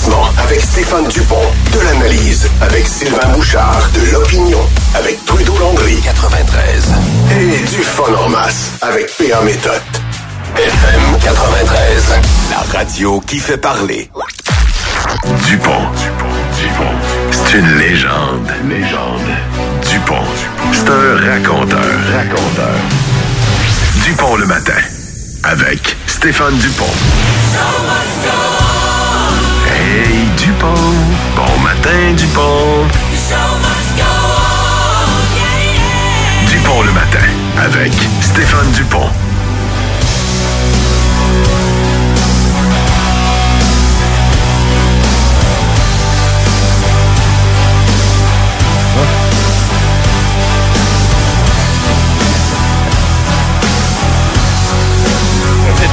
divertissement avec Stéphane Dupont, de l'analyse avec Sylvain Bouchard, de l'opinion avec Trudeau Landry. 93 et du fun en masse avec PA Méthode. FM 93, la radio qui fait parler. Dupont, Dupont, Dupont, c'est une légende, légende. Dupont, c'est un raconteur, raconteur. Dupont le matin avec Stéphane Dupont. Dupont, bon matin Dupont. Dupont le matin avec Stéphane Dupont.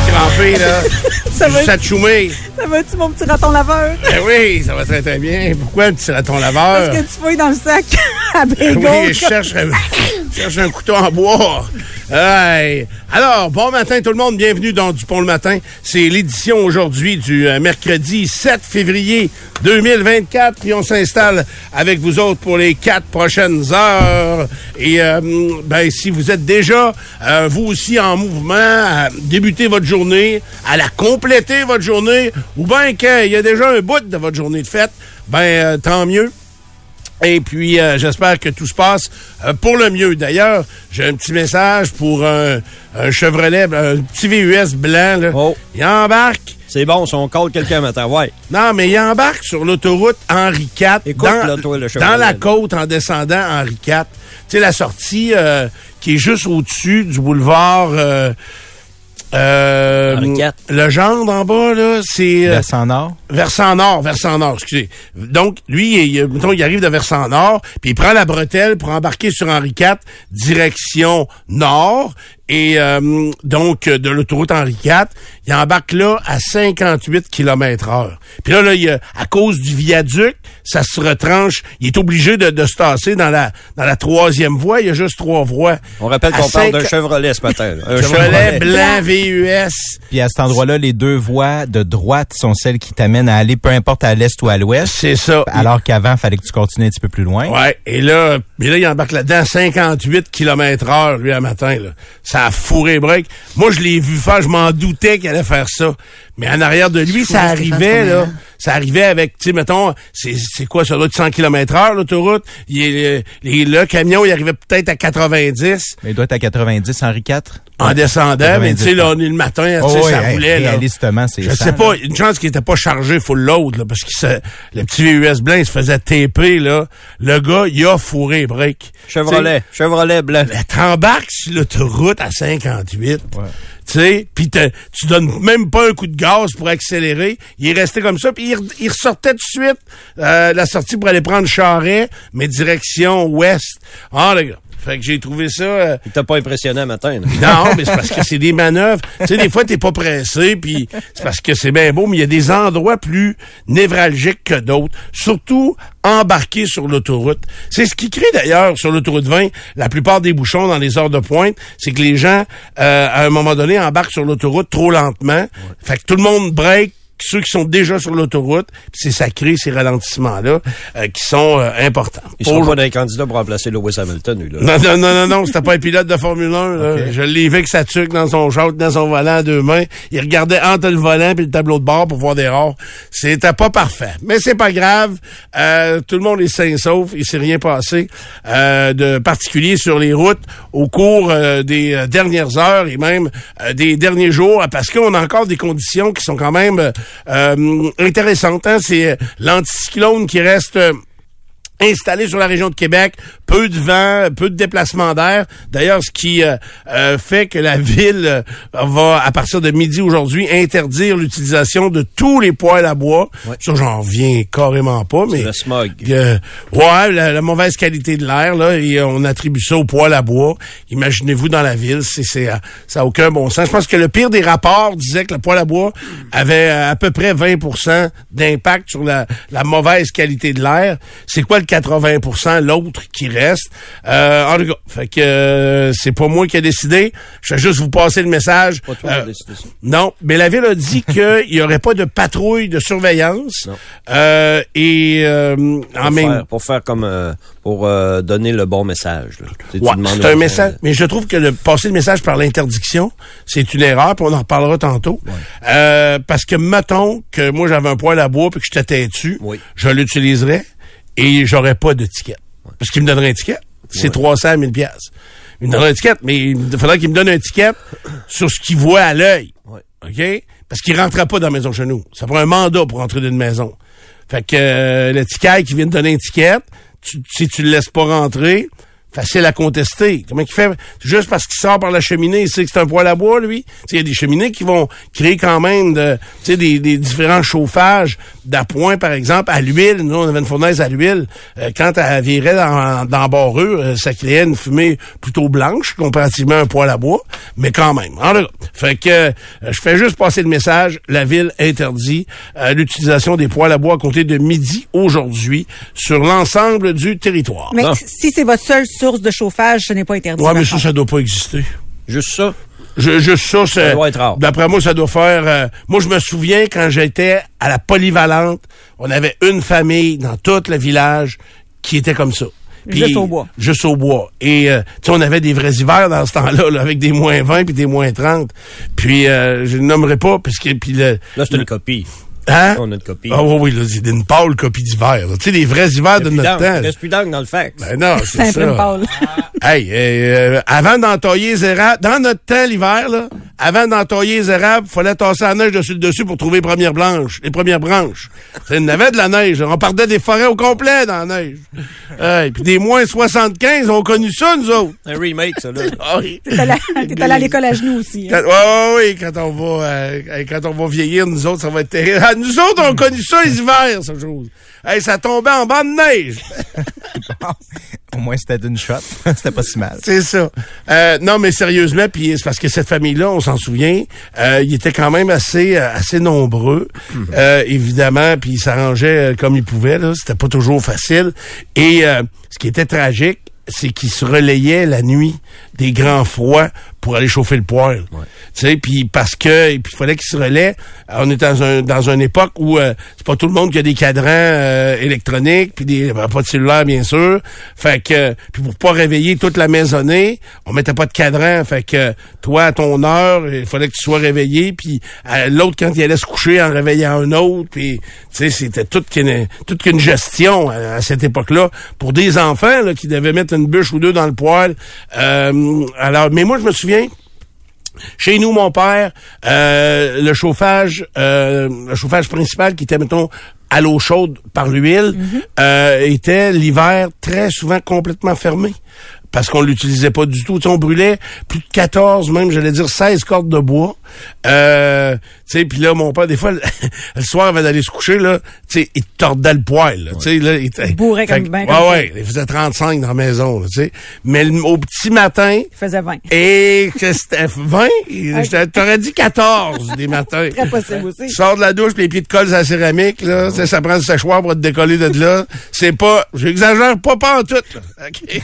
Crampé, là. Ça va, Ça ça va-tu, mon petit raton laveur? Ben oui, ça va très très bien. Pourquoi un petit raton laveur? Parce que tu fouilles dans le sac à bagel. Oui, je cherche, un- je cherche un couteau en bois. Alors, bon matin tout le monde, bienvenue dans Dupont le matin. C'est l'édition aujourd'hui du euh, mercredi 7 février 2024 et on s'installe avec vous autres pour les quatre prochaines heures. Et euh, ben si vous êtes déjà euh, vous aussi en mouvement à débuter votre journée, à la compléter votre journée, ou bien qu'il y a déjà un bout de votre journée de fête, ben tant mieux. Et puis, euh, j'espère que tout se passe euh, pour le mieux. D'ailleurs, j'ai un petit message pour un, un Chevrolet, un petit VUS blanc. Là. Oh. Il embarque. C'est bon, si on colle quelqu'un matin, ouais. Non, mais il embarque sur l'autoroute Henri IV. Écoute, dans, là, toi, le dans la côte en descendant Henri IV. Tu sais, la sortie euh, qui est juste au-dessus du boulevard... Euh, Henri IV. le gendre en bas, là, c'est... euh, Versant nord. Versant nord, versant nord, excusez. Donc, lui, il, mettons, il arrive de versant nord, puis il prend la bretelle pour embarquer sur Henri IV, direction nord, et euh, donc, de l'autoroute Henri IV, il embarque là à 58 km heure. Puis là, là il, a- à cause du viaduc, ça se retranche. Il est obligé de, de se tasser dans la, dans la troisième voie. Il y a juste trois voies. On rappelle qu'on parle d'un Chevrolet ce matin. là. Un Chevrolet blanc VUS. Puis à cet endroit-là, les deux voies de droite sont celles qui t'amènent à aller peu importe à l'est ou à l'ouest. C'est ça. Alors qu'avant, il fallait que tu continues un petit peu plus loin. Ouais, et là, mais là, il embarque là-dedans à 58 km heure, lui, à matin, là. Ça a fourré break. Moi, je l'ai vu faire, je m'en doutais qu'il allait faire ça. Mais en arrière de lui, ça arrivait, là. Ça arrivait avec, tu sais, mettons, c'est, c'est quoi, ça doit être 100 km heure, l'autoroute. Il est, les- le camion, il arrivait peut-être à 90 Mais il doit être à 90, Henri IV. en descendant, mais tu sais, 90, là, on est le matin, tu Oh, sais, oui, ça hey, roulait, là. réalistement, c'est Je ça, sais pas, une chance qu'il était pas chargé full load, là, parce que ça- le petit VUS blanc, il se faisait taper, là. Le gars, il a fourré break. Chevrolet, Chevrolet blanc. Ben, t'embarques sur l'autoroute à 58. Ouais. Tu sais, puis tu donnes même pas un coup de gaz pour accélérer. Il est resté comme ça, puis il, il ressortait tout de suite euh, la sortie pour aller prendre Charret, mais direction ouest. Ah, le gars. Fait que j'ai trouvé ça... euh, Il t'a pas impressionné un matin. là. non, mais c'est parce que c'est des manœuvres. Tu sais, des fois, t'es pas pressé, puis c'est parce que c'est bien beau, mais il y a des endroits plus névralgiques que d'autres. Surtout embarquer sur l'autoroute. C'est ce qui crée d'ailleurs sur l'autoroute 20 la plupart des bouchons dans les heures de pointe, c'est que les gens, euh, à un moment donné, embarquent sur l'autoroute trop lentement. Fait que tout le monde break ceux qui sont déjà sur l'autoroute, c'est ça crée ces ralentissements-là euh, qui sont euh, importants. Ils sont Pour- pas d'un candidat pour remplacer Lewis Hamilton, lui, là. non, non, non, non, non, c'était pas un pilote de Formule 1. Là. Je l'ai vu avec sa tuque dans son short, dans son volant à deux mains. Il regardait entre le volant et le tableau de bord pour voir des rares. C'était pas parfait. Mais c'est pas grave. Euh, tout le monde est sain et sauf. Il s'est rien passé euh, de particulier sur les routes au cours euh, des euh, dernières heures et même euh, des derniers jours parce qu'on a encore des conditions qui sont quand même euh, euh, intéressantes. Hein? C'est euh, l'anticyclone qui reste... installé sur la région de Québec, peu de vent, peu de déplacement d'air. D'ailleurs, ce qui euh, euh, fait que la ville euh, va, à partir de midi aujourd'hui, interdire l'utilisation de tous les poêles à bois. Ça, j'en reviens carrément pas, mais... le smog. Euh, ouais, la, la mauvaise qualité de l'air, là, et on attribue ça au poêle à bois. Imaginez-vous dans la ville, c'est, c'est, ça n'a aucun bon sens. Je pense que le pire des rapports disait que le poêle à bois avait à peu près 20% d'impact sur la, la mauvaise qualité de l'air. C'est quoi le 80 l'autre qui reste. Euh, en tout cas, fait que euh, c'est pas moi qui ai décidé. Je vais juste vous passer le message. Pas toi qui Euh, décidé ça. non, mais la ville a dit qu'il y aurait pas de patrouille de surveillance. Non. Euh, et euh, en Pour même faire, pour faire comme euh, pour euh, donner le bon message. Ouais, c'est un message. Mais je trouve que de passer le message par l'interdiction, c'est une erreur, puis on en reparlera tantôt. Euh, parce que mettons que moi j'avais un poêle à bois puis que je t'étais dessus, Oui. je l'utiliserais et j'aurais pas de ticket. Parce qu'il me donnerait un ticket. C'est 300 000 pièces. Il me donnerait un ticket, mais il faudrait qu'il me donne un ticket sur ce qu'il voit à l'œil. Ouais. OK? Parce qu'il rentrait pas dans la maison chez nous. Ça prend un mandat pour entrer dans une maison. Fait que euh, le ticket qui vient de donner un ticket, tu- si tu le laisses pas rentrer, facile à contester. Comment il fait? Juste parce qu'il sort par la cheminée, il sait que c'est un poêle à bois, lui. Tu sais, Il y a des cheminées qui vont créer quand même de, tu sais, des, des différents chauffages d'appoint, par exemple, à l'huile. Nous, on avait une fournaise à l'huile. Euh, quand elle virait dans, dans barrure, euh, ça créait une fumée plutôt blanche, comparativement à un poêle à bois, mais quand même. En tout cas, fait que euh, je fais juste passer le message. La ville interdit euh, l'utilisation des poêles à bois à compter de midi aujourd'hui sur l'ensemble du territoire. Mais Non. si c'est votre seule source de chauffage, ce n'est pas interdit. Ouais, mais ça, ça doit pas exister. Juste ça? Je, juste ça, c'est. Ça doit être rare. D'après moi, ça doit faire. euh, moi, je me souviens quand j'étais à la polyvalente, on avait une famille dans tout le village qui était comme ça. Juste au bois. Juste au bois. Et euh, tu sais, on avait des vrais hivers dans ce temps-là, là, avec des moins 20 puis des moins 30. Puis euh, je ne nommerai pas parce que puis le. Là, c'est une copie. Hein? On a une copie. Ah oui, oui, là, c'est une pâle copie d'hiver. là. Tu sais, les vrais hivers de notre temps. Il reste plus d'encre dans le fax. Ben non, c'est C'est ça. un pâle. Hey, euh, avant d'entailler les érables, dans notre temps l'hiver, là, avant d'entailler les érables, fallait tasser la neige dessus le dessus pour trouver les premières blanches, les premières branches. C'est une avait de la neige. là. On partait des forêts au complet dans la neige. Hey, puis des moins 75, on a connu ça, nous autres. Un remake, ça, là. Ah oui. T'es allé, t'es allé à l'école à genoux aussi. hein. Quand, ouais, ouais, ouais, quand on va, euh, quand on va vieillir, nous autres, ça va être terrible. Ah, nous autres, on a connu ça les hivers, ça chose. Hey, ça tombait en bas de neige. Au moins, c'était d'une shot. c'était pas si mal. C'est ça. Euh, non, mais sérieusement, puis c'est parce que cette famille-là, on s'en souvient, euh, ils étaient quand même assez euh, assez nombreux, euh, évidemment, puis ils s'arrangeaient euh, comme ils pouvaient. Là, c'était pas toujours facile. Et euh, ce qui était tragique, c'est qu'ils se relayaient la nuit des grands froids pour aller chauffer le poêle. Tu sais, puis parce que et puis il fallait qu'ils se relaient. Euh, On est dans un dans une époque où euh, c'est pas tout le monde qui a des cadrans euh, électroniques puis des ben, pas de cellulaire bien sûr. Fait que puis pour pas réveiller toute la maisonnée, on mettait pas de cadran. Fait que toi à ton heure, il fallait que tu sois réveillé puis euh, l'autre quand il allait se coucher en réveillant un autre puis tu sais c'était toute qu'une toute qu'une gestion à, à cette époque-là pour des enfants là, qui devaient mettre une bûche ou deux dans le poêle. Euh, alors mais moi je me souviens chez nous, mon père, euh, le chauffage, euh, le chauffage principal qui était, mettons, à l'eau chaude par l'huile, euh, était l'hiver très souvent complètement fermé. Parce qu'on l'utilisait pas du tout. Tu sais, on brûlait plus de 14, même, j'allais dire 16 cordes de bois. Euh, tu sais, puis là, mon père, des fois, le, le soir, avant d'aller se coucher, là, tu sais, il tordait le poil. là, Tu sais, là, il, Il bourrait comme- ben Ouais, comme ça. ouais. Il faisait 35 dans la maison, là, tu sais. Mais le- au petit matin, Il faisait 20. et que c'était 20, je t'a- t'aurais dit 14 des matins. Très possible Tu aussi. sors de la douche, puis les pieds de colle sur la céramique, là. Ça, ça prend le séchoir pour te décoller de là. C'est pas, j'exagère pas pas en tout, là. OK?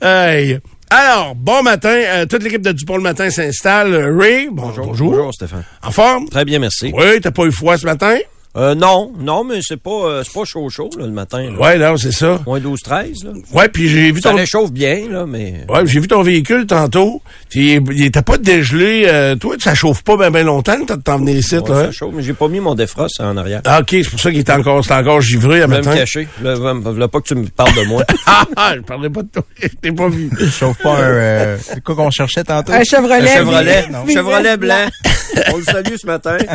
Hey. Alors, bon matin. euh, toute l'équipe de Dupont le matin s'installe. Ray, bon, bonjour. Bonjour, Stéphane. En forme? Très bien, merci. Oui, t'as pas eu froid ce matin? Euh, non, non, mais c'est pas, euh, c'est pas chaud chaud, là, le matin. Là. Ouais, là, c'est ça. Moins 12, 13, là. Ouais, puis j'ai vu Ça ton... réchauffe bien, là, mais... Ouais, j'ai vu ton véhicule tantôt. Puis il, était pas dégelé. euh, toi, ça chauffe pas bien ben longtemps, t'as de t'en venir ici, Ouais, là. ça hein? chauffe, mais j'ai pas mis mon défrost en arrière. Ah, OK, c'est pour ça qu'il était encore, c'était encore givré à Je vais me matin. cacher. Là, va- va pas que tu me parles de moi. Ah, je parlais pas de toi. Je t'ai pas vu. Chauffe pas un... euh, c'est quoi qu'on cherchait tantôt? Un Chevrolet. Un Chevrolet. Non. Chevrolet blanc. On le salue ce matin.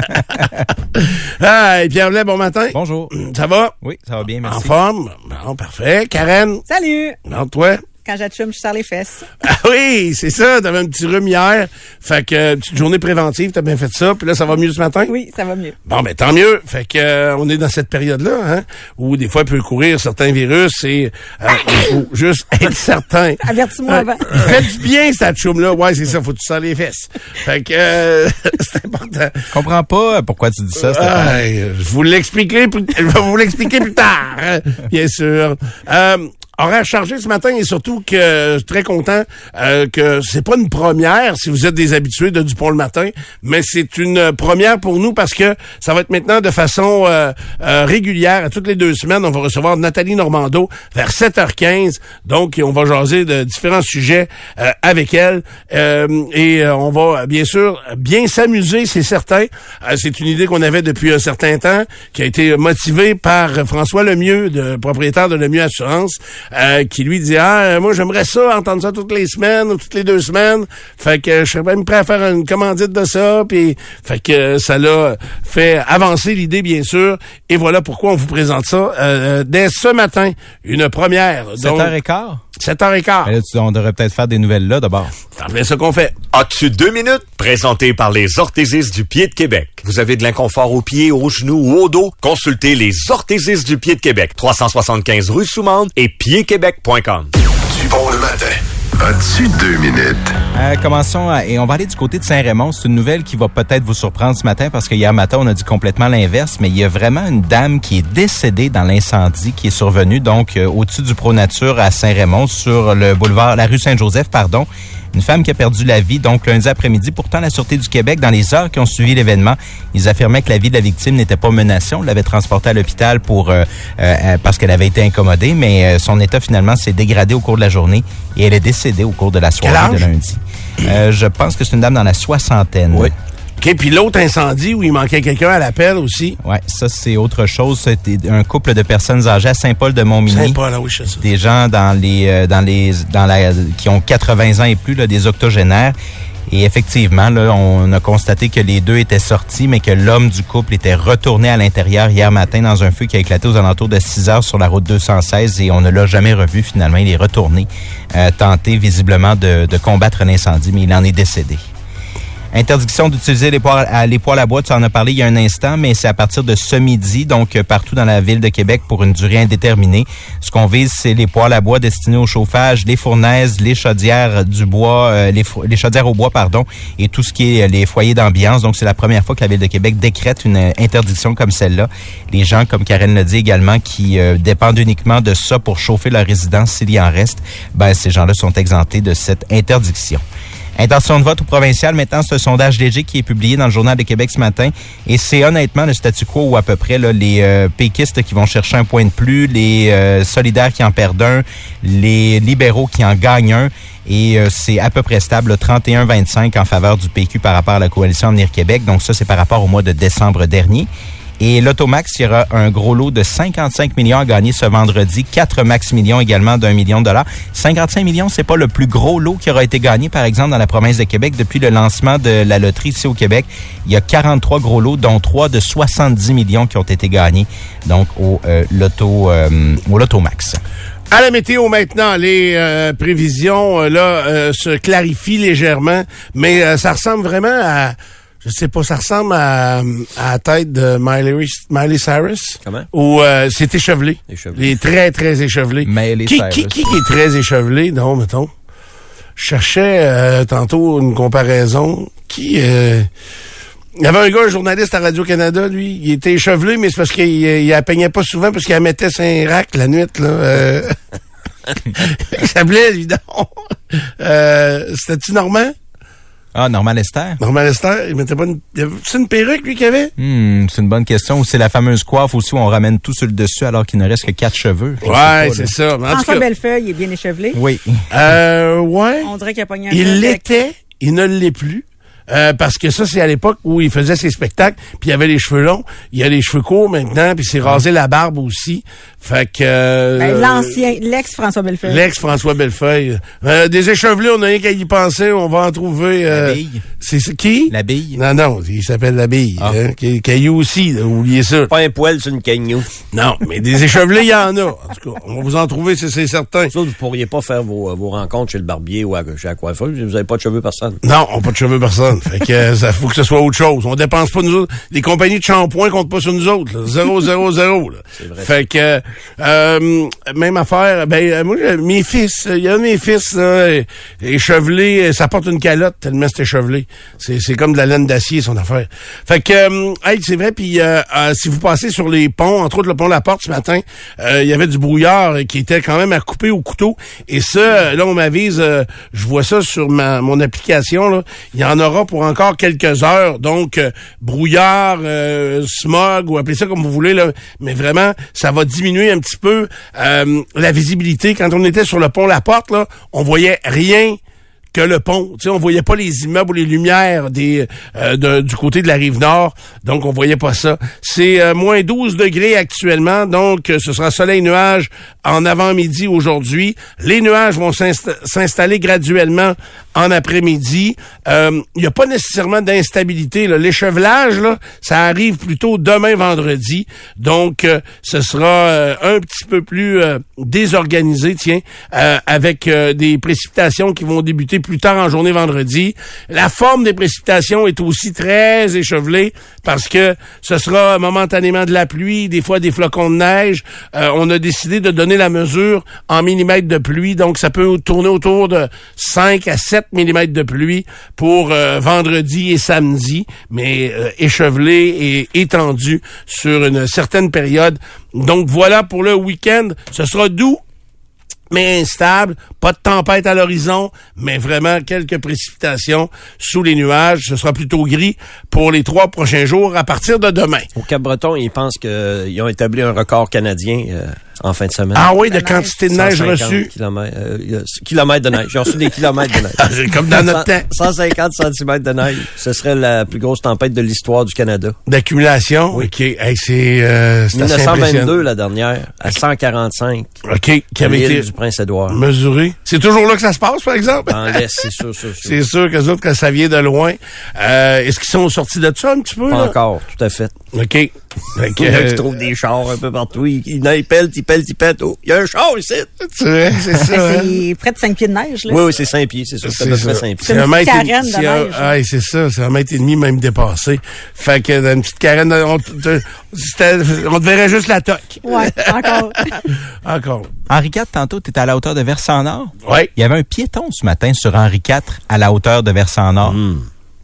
Ah, et Pierre Blais, bon matin. Bonjour. Ça va? Oui, ça va bien, En merci. forme? Bon, parfait. Karen? Salut. Non, toi? Quand j'atchume, je serre les fesses. Ah oui, c'est ça. T'avais un petit rhume hier. Fait que, euh, petite journée préventive, t'as bien fait ça. Puis là, ça va mieux ce matin? Oui, ça va mieux. Bon, ben tant mieux. Fait que euh, on est dans cette période-là, hein, où des fois il peut courir certains virus et euh, il faut juste être certain. Avertis-moi avant. Faites du bien, cette chaume-là. Ouais, c'est ça, faut que tu sens les fesses. Fait que euh, c'est important. Je comprends pas pourquoi tu dis ça. Je vous l'expliquerai plus, je vais vous l'expliquer plus tard, hein, bien sûr. Euh, horaire chargé ce matin et surtout que très content euh, que c'est pas une première si vous êtes des habitués de Dupont le matin, mais c'est une première pour nous parce que ça va être maintenant de façon euh, euh, régulière. À toutes les deux semaines, on va recevoir Nathalie Normando vers 7h15. Donc, on va jaser de différents sujets euh, avec elle Euh, et on va bien sûr bien s'amuser, c'est certain. C'est une idée qu'on avait depuis un certain temps, qui a été motivée par François Lemieux, de, propriétaire de Lemieux Assurance, euh, qui lui dit ah euh, moi j'aimerais ça entendre ça toutes les semaines ou toutes les deux semaines. Fait que je serais même prêt à faire une commandite de ça. Puis fait que ça l'a fait avancer l'idée bien sûr. Et voilà pourquoi on vous présente ça euh, dès ce matin, une première. Donc, 7h15? 7h15. Mais là, tu- on devrait peut-être faire des nouvelles là d'abord. C'est ça qu'on fait. As-tu deux minutes? Présenté par les orthésistes du pied de Québec. Vous avez de l'inconfort aux pieds, aux genoux ou au dos? Consultez les orthésistes du pied de Québec. 375 rue Soumande et piedquebec.com. Dupont le matin. As-tu deux minutes? Euh, commençons à- et on va aller du côté de Saint-Raymond. C'est une nouvelle qui va peut-être vous surprendre ce matin parce que hier matin, on a dit complètement l'inverse, mais il y a vraiment une dame qui est décédée dans l'incendie qui est survenu donc euh, au-dessus du Pro Nature à Saint-Raymond sur le boulevard, la rue Saint-Joseph, pardon. Une femme qui a perdu la vie donc lundi après-midi. Pourtant, la Sûreté du Québec, dans les heures qui ont suivi l'événement, ils affirmaient que la vie de la victime n'était pas menacée. On l'avait transportée à l'hôpital pour euh, euh, parce qu'elle avait été incommodée, mais euh, son état finalement s'est dégradé au cours de la journée et elle est décédée au cours de la soirée de lundi. Euh, je pense que c'est une dame dans la soixantaine. Oui. OK, puis l'autre incendie où il manquait quelqu'un à l'appel aussi. Ouais, ça c'est autre chose. C'était un couple de personnes âgées à Saint-Paul de Montmagny. Sympa, là, oui, je sais ça. Des gens dans les euh, dans les dans la qui ont 80 ans et plus, là, des octogénaires. Et effectivement, là, on a constaté que les deux étaient sortis, mais que l'homme du couple était retourné à l'intérieur hier matin dans un feu qui a éclaté aux alentours de 6 heures sur la route 216 et on ne l'a jamais revu finalement. Il est retourné, euh, tenter visiblement de, de combattre l'incendie, mais il en est décédé. Interdiction d'utiliser les poêles, à, les à bois, tu en as parlé il y a un instant, mais c'est à partir de ce midi, donc euh, partout dans la ville de Québec pour une durée indéterminée. Ce qu'on vise, c'est les poêles à bois destinés au chauffage, les fournaises, les chaudières du bois, euh, les, chaudières au bois, pardon, et tout ce qui est euh, les foyers d'ambiance. Donc, c'est la première fois que la ville de Québec décrète une interdiction comme celle-là. Les gens, comme Karen le dit également, qui dépendent uniquement de ça pour chauffer leur résidence s'il y en reste, ben, ces gens-là sont exemptés de cette interdiction. Intention de vote au provincial. Maintenant, c'est sondage léger qui est publié dans le Journal de Québec ce matin. Et c'est honnêtement le statu quo ou à peu près les euh, péquistes qui vont chercher un point de plus, les euh, solidaires qui en perdent un, les libéraux qui en gagnent un. Et euh, c'est à peu près stable, là, 31-25 en faveur du PQ par rapport à la coalition Avenir Québec. Donc ça, c'est par rapport au mois de décembre dernier. Et l'Automax, il y aura un gros lot de 55 millions à gagner ce vendredi. 4 max millions également d'un million de dollars. 55 millions, c'est pas le plus gros lot qui aura été gagné, par exemple, dans la province de Québec. Depuis le lancement de la loterie ici au Québec, il y a 43 gros lots, dont 3 de 70 millions qui ont été gagnés, donc au, euh, loto, euh, au Lotomax. À la météo maintenant, les euh, prévisions euh, là euh, se clarifient légèrement, mais euh, ça ressemble vraiment à je sais pas, ça ressemble à, à la tête de Miley, Miley Cyrus. Comment? Ou euh, c'est échevelé. Échevelé. Il est très, très échevelé. Miley qui, Cyrus. qui, qui est très échevelé, non, mettons? Je cherchais euh, tantôt une comparaison. Qui... euh, il y avait un gars, un journaliste à Radio-Canada, lui, il était échevelé, mais c'est parce qu'il il la peignait pas souvent, parce qu'il la mettait sur un rack la nuit, là. Euh... il s'appelait, évidemment. Euh, C'était-tu Normand? Ah, Norman Lester? Normand Lester, il mettait pas une... C'est une perruque, lui, qu'il avait? Hmm, c'est une bonne question. Ou c'est la fameuse coiffe aussi où on ramène tout sur le dessus alors qu'il ne reste que quatre cheveux? Je Ouais, là. c'est ça. Mais en tout François cas, Bellefeuille, il est bien échevelé. Oui. euh, ouais. On dirait qu'il a pogné un Il l'était, il ne l'est plus. Euh, parce que ça, c'est à l'époque où il faisait ses spectacles, puis il avait les cheveux longs. Il a les cheveux courts maintenant, puis il s'est rasé la barbe aussi. Fait que... euh, Ben, L'ancien, l'ex-François Bellefeuille. L'ex-François Bellefeuille. Euh, des échevelés, on a rien qu'à y penser, on va en trouver... euh, La bille. C'est c'est qui? La bille. Non, non, il s'appelle la bille. Ah. Hein, Ca- Caillou aussi, là, oubliez ça. Pas un poil sur une cagnou. Non, mais des échevelés, il y en a. En tout cas, on va vous en trouver, c'est c'est certain. Ça, vous pourriez pas faire vos, vos rencontres chez le barbier ou à, chez la coiffeuse. Vous avez pas de cheveux personne. Non, on n'a pas de cheveux personne. Fait que euh, ça faut que ce soit autre chose. On dépense pas nous autres. Les compagnies de shampoing comptent pas sur nous autres. Là. Zéro, zéro, zéro. Là. Fait que euh, même affaire. Ben euh, moi, mes fils, il y a un de mes fils là, euh, échevelé, euh, ça porte une calotte tellement c'est échevelé. C'est c'est comme de la laine d'acier son affaire. Fait que euh, hey, c'est vrai. Puis euh, euh, si vous passez sur les ponts, entre autres le pont La Porte ce matin, euh, il y avait du brouillard euh, qui était quand même à couper au couteau. Et ça, euh, là on m'avise, euh, je vois ça sur ma mon application. Là, il y en aura pour encore quelques heures. Donc euh, brouillard, euh, smog ou appelez ça comme vous voulez là, mais vraiment ça va diminuer un petit peu euh, la visibilité. Quand on était sur le pont La Porte là, on voyait rien que le pont. Tu sais, on voyait pas les immeubles ou les lumières des euh, du côté de la rive nord, donc on voyait pas ça. C'est euh, moins 12 degrés actuellement, donc euh, ce sera soleil-nuage en avant-midi aujourd'hui. Les nuages vont s'insta- s'installer graduellement en après-midi. Il n'y a pas nécessairement d'instabilité. L'échevelage, ça arrive plutôt demain vendredi, donc ce sera un petit peu plus désorganisé, tiens, avec des précipitations qui vont débuter plus tard en journée vendredi. La forme des précipitations est aussi très échevelée parce que ce sera momentanément de la pluie, des fois des flocons de neige. Euh, on a décidé de donner la mesure en millimètres de pluie, donc ça peut tourner autour de 5 à 7 millimètres de pluie pour euh, vendredi et samedi, mais euh, échevelé et étendu sur une certaine période. Donc voilà pour le week-end. Ce sera doux, mais instable, pas de tempête à l'horizon, mais vraiment quelques précipitations sous les nuages. Ce sera plutôt gris pour les trois prochains jours à partir de demain. Au Cap-Breton, ils pensent qu'ils ont établi un record canadien euh, en fin de semaine. Ah oui, de quantité de neige 150 reçue. Kilomètres, euh, kilomètres de neige. J'ai reçu des kilomètres de neige. C'est comme dans notre temps. 150 cm de neige. Ce serait la plus grosse tempête de l'histoire du Canada. D'accumulation? OK. Hey, c'est euh, c'est assez 1922, impressionnant. la dernière, à 145. OK. Qui avait été du Prince-Édouard. mesuré. C'est toujours là que ça se passe, par exemple? En l'Est, c'est sûr, sûr, sûr. C'est sûr que autres, ça vient de loin. Euh, Est-ce qu'ils sont sortis de ça un petit peu? Pas là? encore, tout à fait. OK. Fait que, Il y en a euh, qui trouvent des chars un peu partout. Ils pèlent, ils pèlent, ils pètent. Oh, il y a un char ici. vois, c'est ça. hein? C'est près de 5 pieds de neige, là. Oui, oui, c'est 5 pieds, c'est sûr. C'est à peu près 5 pieds. C'est une un petite mètre et- carène de c'est ah, c'est ça, c'est un mètre et demi même dépassé. Fait que dans une petite carène, on, on te verrait juste la toque. Ouais, encore. Encore. Henri IV, tantôt, tu étais à la hauteur de Versant-Nord. Oui. Il y avait un piéton ce matin sur Henri IV à la hauteur de Versant-Nord.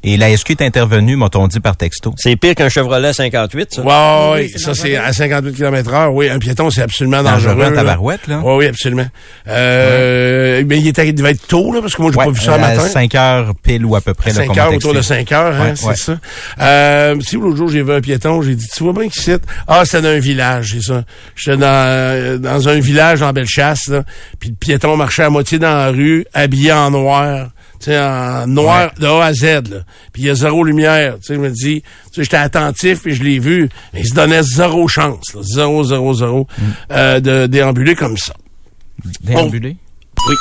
Et la SQ est intervenue, m'ont-on dit par texto. C'est pire qu'un Chevrolet 58, ça. Ouais, ouais, oui, c'est ça c'est à 58 km heure. Oui, un piéton, c'est absolument dangereux. Dangereux tabarouette, là. Oui, oui, absolument. Euh, Mais il, était, il devait être tôt, là, parce que moi, j'ai Ouais, pas vu ça le à matin. 5 heures pile ou à peu près. là, 5 qu'on m'a heures, autour de 5 heures, hein, Ouais, c'est ça. Euh, si l'autre jour, j'ai vu un piéton, j'ai dit, tu vois bien qui c'est? Ah, c'était dans un village, c'est ça. J'étais dans, euh, dans un village en Bellechasse, là, puis le piéton marchait à moitié dans la rue, habillé en noir. Sais, en noir de A à Z, là. Puis il y a zéro lumière. Tu sais, je me tu sais, j'étais attentif, puis je l'ai vu, mais il se donnait zéro chance, là. Zéro, zéro, zéro, Mm. euh, de déambuler comme ça. Déambulé. Oui.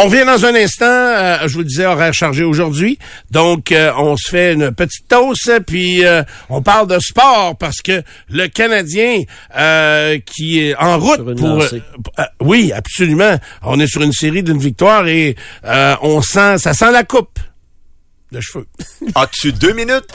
On revient dans un instant. euh, je vous le disais, horaire chargé aujourd'hui. Donc, euh, on se fait une petite toast, puis euh, on parle de sport parce que le Canadien euh, qui est en route Sur une pour... lancée. euh, oui, absolument. On est sur une série d'une victoire et euh, on sent, ça sent la coupe de cheveux. As-tu deux minutes?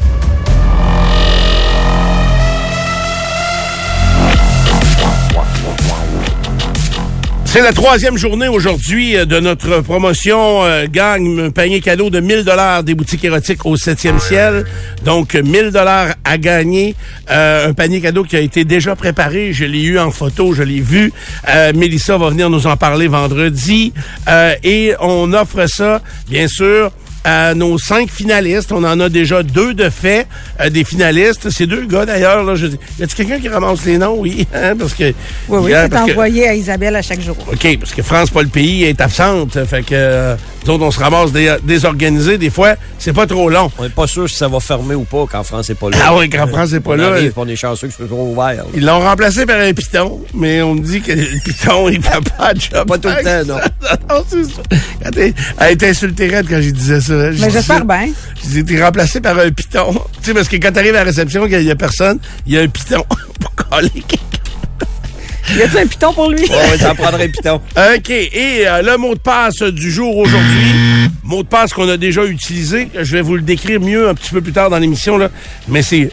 C'est la troisième journée aujourd'hui euh, de notre promotion euh, gagne un panier cadeau de 1000 dollars des boutiques érotiques au 7e ciel. Donc 1000 dollars à gagner, Euh, un panier cadeau qui a été déjà préparé, je l'ai eu en photo, je l'ai vu. Euh, Mélissa va venir nous en parler vendredi Euh, et on offre ça bien sûr à nos cinq finalistes. On en a déjà deux de fait, euh, des finalistes. Ces deux gars, d'ailleurs, là, je dis, y a-t-il quelqu'un qui ramasse les noms? Oui, hein, parce que... Oui, oui, c'est que- envoyé à Isabelle à chaque jour. OK, parce que France, pas le pays, est absente. Fait que euh, Nous autres, on se ramasse dé- désorganisé. Des fois, c'est pas trop long. On n'est pas sûr si ça va fermer ou pas quand France n'est pas là. Ah oui, quand France n'est pas on là. Arrive, puis on est chanceux que ce soit ouvert. là. Ils l'ont remplacé par un piton, mais on me dit que le piton, il fait pas de job. Pas tout le temps, non. non, c'est ça. Elle a été insultée raide quand j'ai disais ça. Hein. Mais j'espère bien. J'ai t'es remplacé par un piton. Tu sais, parce que quand t'arrives à la réception, qu'il y a personne, il y a un piton pour coller quelqu'un. Y a-tu un piton pour lui? Ouais, ça en prendrait piton. OK. Et euh, le mot de passe du jour aujourd'hui, mot de passe qu'on a déjà utilisé, je vais vous le décrire mieux un petit peu plus tard dans l'émission, là, mais c'est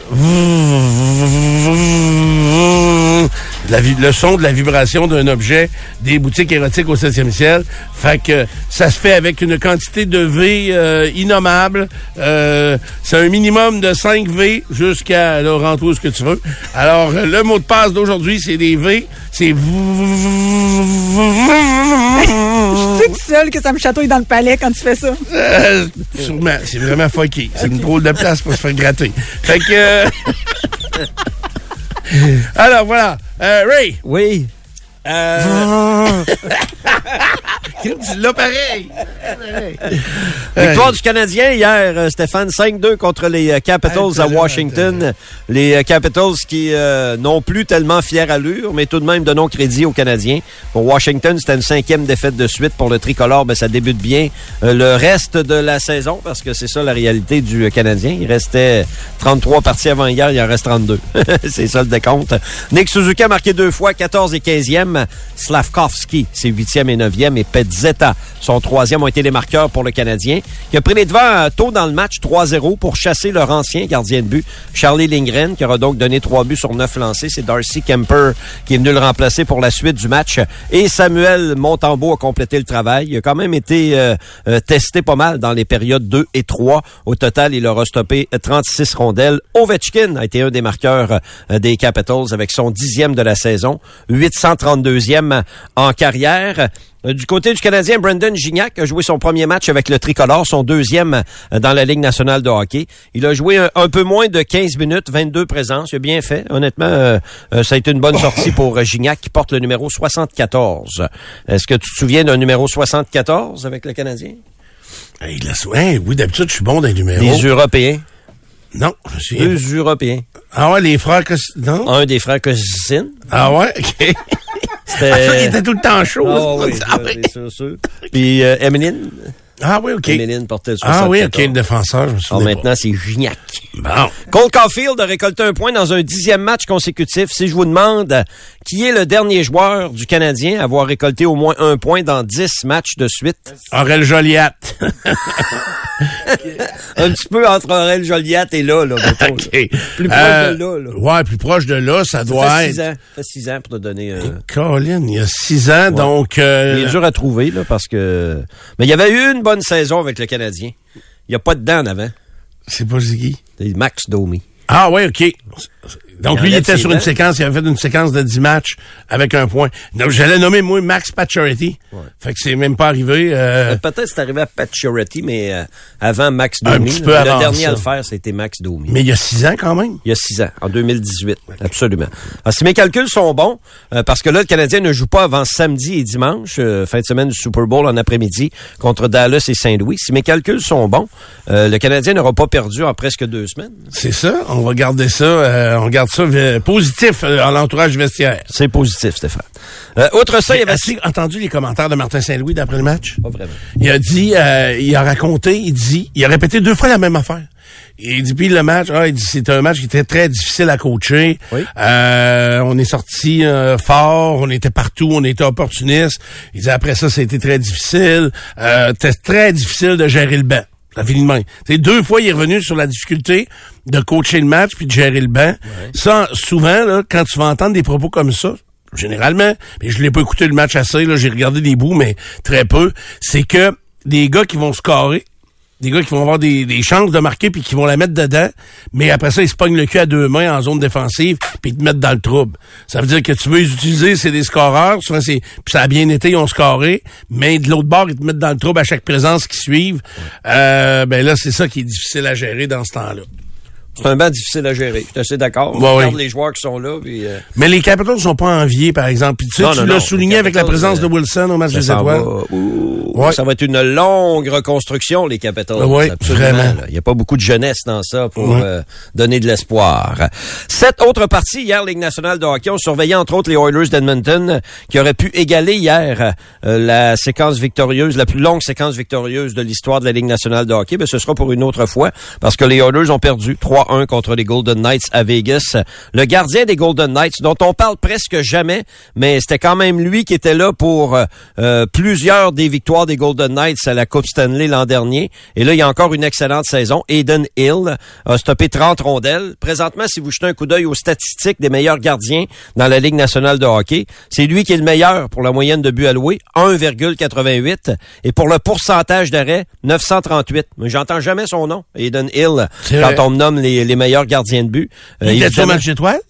la le son de la vibration d'un objet des boutiques érotiques au 7e ciel. Fait que ça se fait avec une quantité de V euh, innommable. Euh, c'est un minimum de 5 V jusqu'à là, rentre où ce que tu veux. Alors, le mot de passe d'aujourd'hui, c'est des V. C'est Je suis tout seul que ça me chatouille dans le palais quand tu fais ça. Euh, sûrement. C'est vraiment fucké. C'est une drôle de place pour se faire gratter. Fait que... euh, Alors, voilà. Euh, Ray, Oui. Euh, l'as pareil. Victoire du Canadien hier, euh, Stéphane, 5-2 contre les euh, Capitals à Washington. Les euh, Capitals qui euh, n'ont plus tellement fière allure, mais tout de même donnons crédit aux Canadiens. Pour Washington, c'était une cinquième défaite de suite. Pour le tricolore, ben, ça débute bien euh, le reste de la saison, parce que c'est ça la réalité du Canadien. Il restait 33 parties avant hier, il en reste 32. c'est ça le décompte. Nick Suzuki a marqué deux fois, 14 et 15e. Slavkovski, c'est 8e et 9e. Et Petzetta, son troisième, ont été les marqueurs pour le Canadien, qui a pris les devants euh, tôt dans le match, 3-0, pour chasser leur ancien gardien de but, Charlie Lindgren, qui aura donc donné trois buts sur neuf lancés. C'est Darcy Kemper qui est venu le remplacer pour la suite du match. Et Samuel Montembeau a complété le travail. Il a quand même été euh, euh, testé pas mal dans les périodes 2 et 3. Au total, il aura stoppé 36 rondelles. Ovechkin a été un des marqueurs des Capitals avec son dixième de la saison, 832e en carrière. Euh, Du côté du Canadien, Brendan Gignac a joué son premier match avec le tricolore, son deuxième euh, dans la Ligue nationale de hockey. Il a joué un, un peu moins de 15 minutes, 22 présences. Il a bien fait. Honnêtement, euh, ça a été une bonne sortie pour Gignac qui porte le numéro 74. Est-ce que tu te souviens d'un numéro 74 avec le Canadien? Hey, il a sou- hein, oui, d'habitude, je suis bon dans les numéros. Des Européens. Non, je suis... Deux Européens. Ah ouais, les frères... Non? Un des frères Cosin. Ah ouais? OK. C'était... Ah, ça, il était tout le temps chaud. Ah oui, Ah, oui. c'est sûr, sûr. Puis euh, Emeline. Ah oui, OK. Emeline portait le 74. Ah oui, OK, le défenseur, je me Alors souviens pas. maintenant, c'est Gignac. Bon. Cole Caulfield a récolté un point dans un dixième match consécutif. Si je vous demande qui est le dernier joueur du Canadien à avoir récolté au moins un point dans dix matchs de suite, Aurel Joliat. un petit peu entre Aurel Joliat et là, là, mettons, OK. là. Plus proche Euh, de là, là. Ouais, plus proche de là, ça Ça doit fait être... six ans. Ça fait six ans pour te donner... euh, Colin, il y a six ans, donc... euh, Il est dur à trouver, là, parce que... Mais il y avait eu une bonne saison avec le Canadien. Il n'y a pas de dents en avant. C'est pas Ziggy. C'est Max Domi. Ah ouais, OK. Donc Il lui, il était sur une séquence, il avait fait une séquence de 10 matchs avec un point. Donc j'allais nommer, moi, Max Pacioretty. Fait que c'est même pas arrivé. euh, Euh, Peut-être c'est arrivé à Pat Charity, mais euh, avant Max Un Domi. petit là. peu le avant dernier ça. à le faire, c'était Max Domi. mais il y a six ans quand même. Il y a six ans, en 2018. Absolument. Alors, si mes calculs sont bons, euh, parce que là, le Canadien ne joue pas avant samedi et dimanche, euh, fin de semaine du Super Bowl en après-midi, contre Dallas et Saint-Louis. Si mes calculs sont bons, euh, le Canadien n'aura pas perdu en presque deux semaines. C'est ça. On va garder ça. Euh, on garde ça euh, positif euh, en l'entourage vestiaire. C'est positif, Stéphane. Euh, outre ça, il avait... As-tu entendu les commentaires de Martin Saint-Louis d'après le match? Pas vraiment. Il a dit, euh, il a raconté, il dit, il a répété deux fois la même affaire. Il dit, puis le match, ah, il dit, c'était un match qui était très difficile à coacher. Oui. Euh, on est sorti euh, fort, on était partout, on était opportuniste. Il dit, après ça, c'était très difficile. Euh, c'était très difficile de gérer le banc. Ça finit de même. Sais, deux fois, il est revenu sur la difficulté de coacher le match puis de gérer le banc. Ça, souvent, là, quand tu vas entendre des propos comme ça, généralement, mais je l'ai pas écouté le match assez, là, j'ai regardé des bouts, mais très peu, c'est que des gars qui vont scorer, des gars qui vont avoir des, des chances de marquer puis qui vont la mettre dedans, mais après ça, ils se pognent le cul à deux mains en zone défensive puis ils te mettent dans le trouble. Ça veut dire que tu veux les utiliser, c'est des scoreurs, souvent c'est puis ça a bien été, ils ont scoré, mais de l'autre bord, ils te mettent dans le trouble à chaque présence qui suivent. Euh, ben là, c'est ça qui est difficile à gérer dans ce temps-là. C'est un banc difficile à gérer. Je suis assez d'accord. On Ouais, regarde oui. les joueurs qui sont là, puis... euh, Mais les Capitals sont pas enviés, par exemple. Puis tu sais, tu l'as souligné avec la présence euh, de Wilson au match des étoiles. va. Ouh. Ouais. Ça va être une longue reconstruction, les Capitals. Oui, vraiment. Il n'y a pas beaucoup de jeunesse dans ça pour Ouais. euh, donner de l'espoir. Cette autre partie, hier, Ligue nationale de hockey, on surveillait entre autres les Oilers d'Edmonton, qui auraient pu égaler hier euh, la séquence victorieuse, la plus longue séquence victorieuse de l'histoire de la Ligue nationale de hockey. Mais ce sera pour une autre fois, parce que les Oilers ont perdu 3-1 contre les Golden Knights à Vegas. Le gardien des Golden Knights, dont on parle presque jamais, mais c'était quand même lui qui était là pour euh, euh, plusieurs des victoires des Golden Knights à la Coupe Stanley l'an dernier. Et là, il y a encore une excellente saison. Aiden Hill a stoppé 30 rondelles. Présentement, si vous jetez un coup d'œil aux statistiques des meilleurs gardiens dans la Ligue nationale de hockey, c'est lui qui est le meilleur pour la moyenne de buts alloués, 1,88. Et pour le pourcentage d'arrêt, 938. Mais j'entends jamais son nom, Aiden Hill, quand on me nomme les, les meilleurs gardiens de but. Euh, Il était évidemment- match d'étoiles?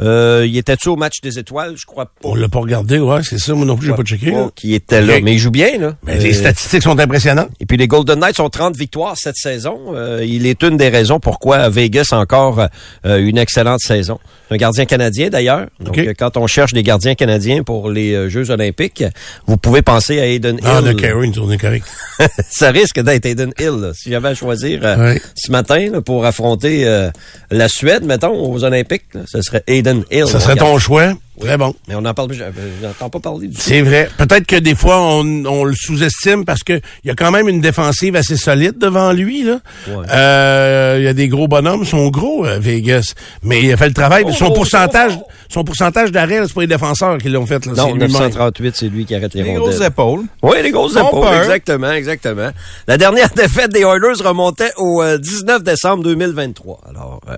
Euh, il était-tu au match des étoiles? Je crois pas. On l'a pas regardé, ouais, c'est ça. Moi non plus, j'ai pas checké. Pas Qui était là. Mais il joue bien, là. Mais les Euh, statistiques sont impressionnantes. et puis les Golden Knights ont 30 victoires cette saison. Euh, il est une des raisons pourquoi Vegas a encore euh, une excellente saison. Un gardien canadien d'ailleurs. Donc euh, quand on cherche des gardiens canadiens pour les Jeux olympiques, vous pouvez penser à Aiden Hill. Ah, de Carey, une tournée correcte. Ça risque d'être Aiden Hill. là. Si j'avais à choisir euh, Ouais. ce matin là, pour affronter euh, la Suède, mettons, aux Olympiques, là, ce serait Aiden Hill. Ça serait ton choix? Très bon. Mais on n'en parle plus. J'entends pas parler du tout. C'est vrai. Peut-être que des fois, on, on le sous-estime parce que il y a quand même une défensive assez solide devant lui. Là. Ouais. Euh, Il y a des gros bonhommes, ils sont gros, euh, Vegas. Mais il a fait le travail. Oh, son oh, pourcentage, oh, son pourcentage d'arrêt, c'est pas les défenseurs qui l'ont fait. Là, Non, c'est lui-même. 938, c'est lui qui arrête les, Les rondelles. grosses épaules. Oui, les grosses On épaules, exactement, exactement. La dernière défaite des Oilers remontait au euh, 19 décembre 2023. Alors, euh,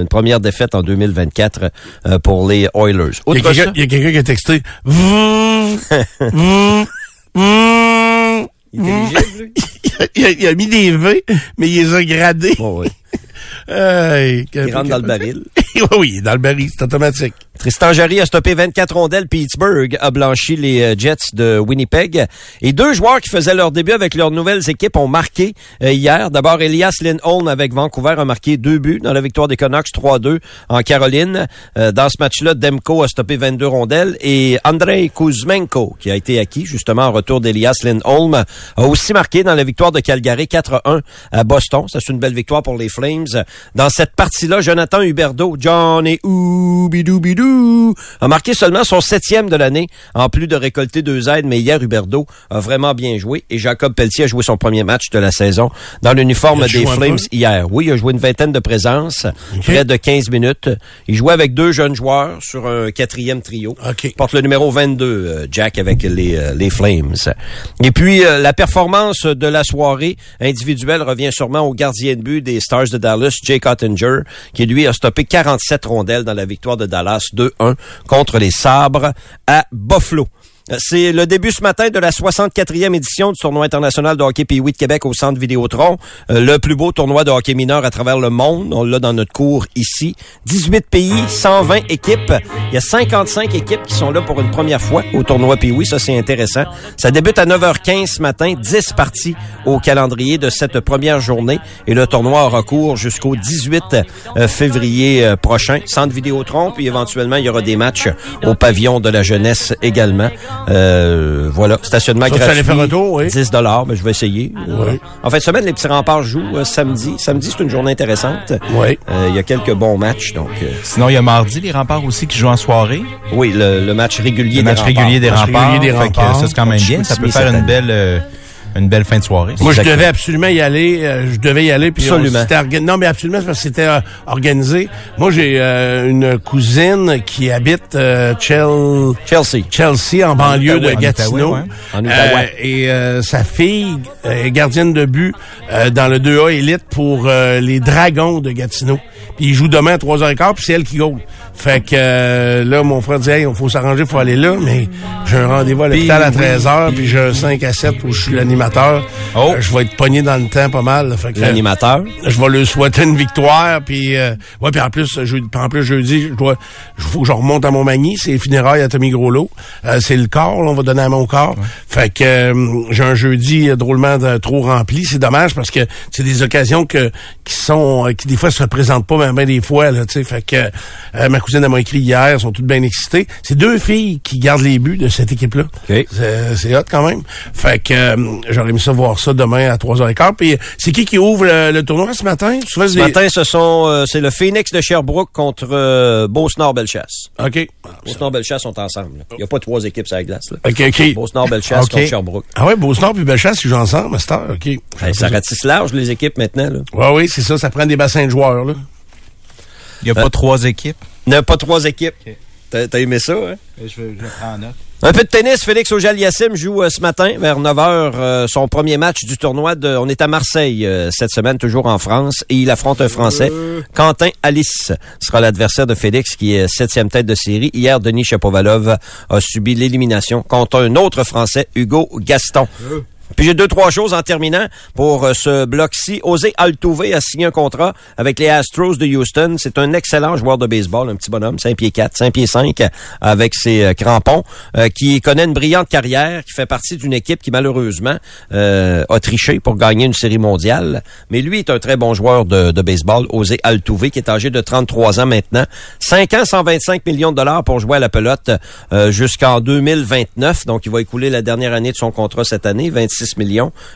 une première défaite en 2024 euh, pour les Oilers. Il y a quelqu'un il y a quelqu'un qui a texté. Il est intelligible, lui? il, a, il a mis des V, mais il les a gradés. Bon, oui. Hey, Il rentre dans le baril. oui, dans le baril, c'est automatique. Tristan Jarry a stoppé 24 rondelles. Pittsburgh a blanchi les euh, Jets de Winnipeg. Et deux joueurs qui faisaient leur début avec leurs nouvelles équipes ont marqué euh, hier. D'abord, Elias Lindholm avec Vancouver a marqué deux buts dans la victoire des Canucks 3-2 en Caroline. Euh, dans ce match-là, Demko a stoppé 22 rondelles. Et Andrei Kuzmenko, qui a été acquis justement en retour d'Elias Lindholm, a aussi marqué dans la victoire de Calgary 4-1 à Boston. Ça, c'est une belle victoire pour les Flames. Dans cette partie-là, Jonathan Huberdeau, Johnny Oubidou a marqué seulement son septième de l'année, en plus de récolter deux aides. Mais hier, Huberdeau a vraiment bien joué. Et Jacob Pelletier a joué son premier match de la saison dans l'uniforme des Flames hier. Oui, il a joué une vingtaine de présences, près de 15 minutes. Il jouait avec deux jeunes joueurs sur un quatrième trio. OK. Il porte le numéro 22, euh, Jack, avec les, euh, les Flames. Et puis, euh, la performance de la soirée individuelle revient sûrement au gardien de but des Stars de Dallas, Jake Ottinger, qui lui a stoppé 47 rondelles dans la victoire de Dallas 2-1 contre les Sabres à Buffalo. Euh, C'est le début ce matin de la 64e édition du tournoi international de hockey Pee-Wee de Québec au Centre Vidéotron. Euh, le plus beau tournoi de hockey mineur à travers le monde. On l'a dans notre cours ici. 18 pays, 120 équipes. Il y a 55 équipes qui sont là pour une première fois au tournoi Pee-Wee. Ça, c'est intéressant. Ça débute à 9h15 ce matin. 10 parties au calendrier de cette première journée. Et le tournoi aura cours jusqu'au 18 euh, février euh, prochain. Centre Vidéotron. Puis éventuellement, il y aura des matchs au pavillon de la jeunesse également. Euh, voilà, stationnement Ça, tu gratuit. allais faire un tour, oui. 10 dollars, mais je vais essayer. Oui. En fin de semaine, les petits remparts jouent euh, samedi. Samedi, c'est une journée intéressante. Oui. Euh, Il y a quelques bons matchs, donc euh, Sinon, il y a mardi, les remparts aussi qui jouent en soirée. oui, le, le match régulier Le des match remparts. régulier des Match remparts. régulier des Fait que remparts. ça, c'est quand même bien. Ça peut faire une belle, euh, une belle fin de soirée. Moi, je devais absolument y aller. euh, je devais y aller. Puis Absolument. on Non, mais absolument, c'est parce que c'était euh, organisé. Moi, j'ai euh, une cousine qui habite euh, Chel- Chelsea. Chelsea, en banlieue de. En Gatineau. Outaouais, ouais. En Outaouais. Euh, et euh, sa fille est gardienne de but euh, dans le 2A élite pour euh, les Dragons de Gatineau. Puis il joue demain à 3h15, puis c'est elle qui goal. Fait que euh, là, mon frère dit, hey, il faut s'arranger, faut aller là, mais j'ai un rendez-vous à l'hôpital à 13h, puis j'ai un 5 à 7 où je suis l'animateur. Oh. Euh, je vais être pogné dans le temps pas mal. là. Fait que, L'animateur. je vais lui souhaiter une victoire, puis euh, ouais, puis en plus, je, en plus jeudi, je dois, faut que je remonte à Montmagny, c'est les funérailles à Tommy Groslo, Euh, c'est le corps, là, on va donner à mon corps. Fait que euh, j'ai un jeudi euh, drôlement de- trop rempli, c'est dommage parce que c'est des occasions que qui sont, euh, qui des fois se représentent pas, mais ben des fois là, tu sais. Fait que euh, ma cousine m'a écrit hier, elles sont toutes bien excitées. C'est deux filles qui gardent les buts de cette équipe-là. C'est c'est hot quand même. Fait que euh, j'aurais aimé ça voir ça demain à 3h15. Puis euh, c'est qui qui ouvre le, le tournoi ce matin? Souvent, Ce matin, ce sont, euh, c'est le Phoenix de Sherbrooke contre euh, Beauce-Nord-Bellechasse. OK. Beauce-Nord-Bellechasse sont ensemble. Il n'y a pas trois équipes sur la glace. Là. OK, OK. Beauce-Nord-Bellechasse OK. contre Sherbrooke. Ah ouais, Beauce-Nord puis Bellechasse, ils jouent ensemble, Master. OK. Hey, ça ratisse large, les équipes, maintenant. Là. Ouais, oui, c'est ça. Ça prend des bassins de joueurs, là. Il n'y a pas trois équipes. Il n'y a pas trois équipes. T'as t'as aimé ça, hein? Je, vais, je prends en note. Un peu de tennis, Félix Auger-Aliassime joue euh, ce matin vers 9h son premier match du tournoi. De, on est à Marseille euh, cette semaine, toujours en France, et il affronte un Français. Quentin Alice sera l'adversaire de Félix, qui est septième tête de série. Hier, Denis Chapovalov a subi l'élimination contre un autre Français, Hugo Gaston. Puis j'ai deux, trois choses en terminant pour euh, ce bloc-ci. Osé Altuve a signé un contrat avec les Astros de Houston. C'est un excellent joueur de baseball, un petit bonhomme, 5 pieds 4, 5 pieds 5, avec ses euh, crampons, euh, qui connaît une brillante carrière, qui fait partie d'une équipe qui malheureusement euh, a triché pour gagner une série mondiale. Mais lui est un très bon joueur de, baseball, Osé Altuve, qui est âgé de 33 ans maintenant. 5 ans, 125 millions de dollars pour jouer à la pelote euh, jusqu'en 2029. Donc, il va écouler la dernière année de son contrat cette année, 26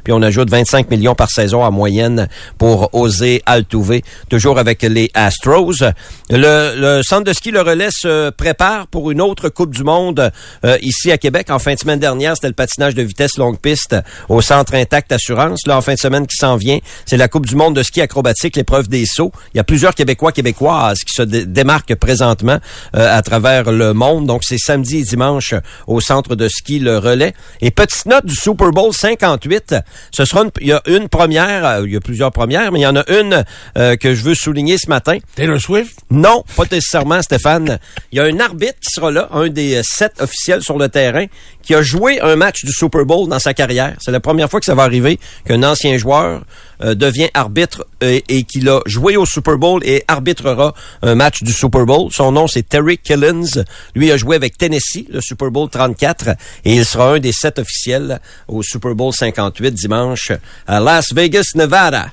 Puis on ajoute 25 millions par saison en moyenne pour oser Altuve, toujours avec les Astros. Le, centre de ski Le Relais se prépare pour une autre Coupe du Monde euh, ici à Québec. En fin de semaine dernière, c'était le patinage de vitesse longue piste au Centre Intact Assurance. Là, en fin de semaine qui s'en vient, c'est la Coupe du Monde de ski acrobatique, l'épreuve des sauts. Il y a plusieurs Québécois, Québécoises qui se dé- démarquent présentement euh, à travers le monde. Donc, c'est samedi et dimanche au Centre de ski Le Relais. Et petite note du Super Bowl 58, ce sera une, il y a une première, euh, il y a plusieurs premières, mais il y en a une euh, que je veux souligner ce matin. Taylor Swift? Non, pas nécessairement, Stéphane. Il y a un arbitre qui sera là, un des euh, sept officiels sur le terrain, qui a joué un match du Super Bowl dans sa carrière. C'est la première fois que ça va arriver qu'un ancien joueur euh, devient arbitre euh, et qu'il a joué au Super Bowl et arbitrera un match du Super Bowl. Son nom, c'est Terry Killens. Lui a joué avec Tennessee, le Super Bowl 34, et il sera un des sept officiels au Super Bowl 58 dimanche à Las Vegas, Nevada.